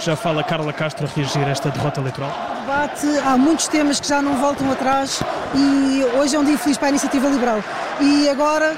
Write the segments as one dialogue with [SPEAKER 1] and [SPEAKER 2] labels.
[SPEAKER 1] Já fala Carla Castro a reagir a esta derrota eleitoral?
[SPEAKER 2] Debate, há muitos temas que já não voltam atrás e hoje é um dia feliz para a Iniciativa Liberal. E agora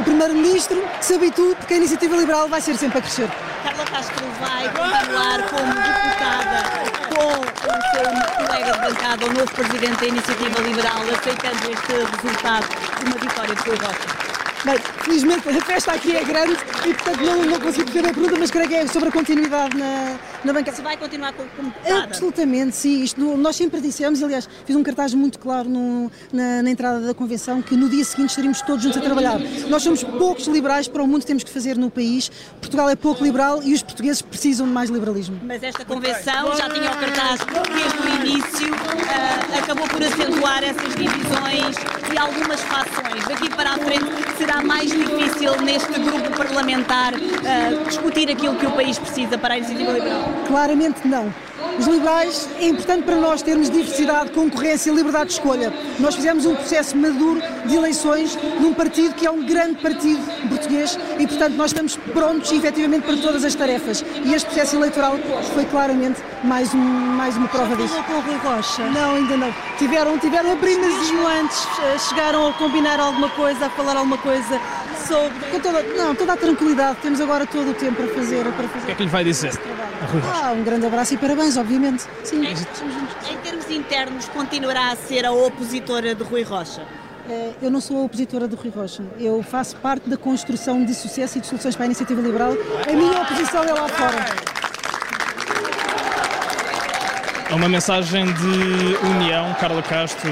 [SPEAKER 2] o Primeiro-Ministro sabe tudo que a Iniciativa Liberal vai ser sempre a crescer.
[SPEAKER 3] Carla Castro vai continuar como deputada com o seu colega de bancada, o novo Presidente da Iniciativa Liberal, aceitando este resultado de uma vitória de Rui Rocha.
[SPEAKER 2] Bem, felizmente a festa aqui é grande e portanto não, não consigo fazer a pergunta, mas creio que é sobre a continuidade na, na bancada.
[SPEAKER 3] Se vai continuar como deputada?
[SPEAKER 2] Absolutamente, sim. Isto, nós sempre dissemos, aliás, fiz um cartaz muito claro no, na, na, entrada da convenção que no dia seguinte estaríamos todos juntos a trabalhar. Nós somos poucos liberais para o mundo que temos que fazer no país. Portugal é pouco liberal e os portugueses precisam de mais liberalismo.
[SPEAKER 3] Mas esta convenção já tinha o cartaz desde o início, uh, acabou por acentuar essas divisões e algumas fações. Daqui para a frente será mais difícil neste grupo parlamentar uh, discutir aquilo que o país precisa para a iniciativa liberal?
[SPEAKER 2] Claramente não. Os liberais, é importante para nós termos diversidade, concorrência, liberdade de escolha. Nós fizemos um processo maduro de eleições num partido que é um grande partido português e, portanto, nós estamos prontos, efetivamente, para todas as tarefas. E este processo eleitoral foi claramente mais, um, mais uma prova disso.
[SPEAKER 4] com o Rui Rocha?
[SPEAKER 2] Não, ainda não. Tiveram, tiveram apenas...
[SPEAKER 4] Mesmo antes, chegaram a combinar alguma coisa, a falar alguma coisa sobre...
[SPEAKER 2] Com toda, não, toda a tranquilidade. Temos agora todo o tempo para fazer. Para fazer
[SPEAKER 1] o que é que lhe vai dizer?
[SPEAKER 2] Ah, um grande abraço e parabéns, obviamente. Sim.
[SPEAKER 3] Em, em termos internos, continuará a ser a opositora de Rui Rocha?
[SPEAKER 2] Eu não sou a opositora de Rui Rocha. Eu faço parte da construção de sucesso e de soluções para a iniciativa liberal. A minha oposição é lá fora.
[SPEAKER 1] É uma mensagem de união, Carla Castro.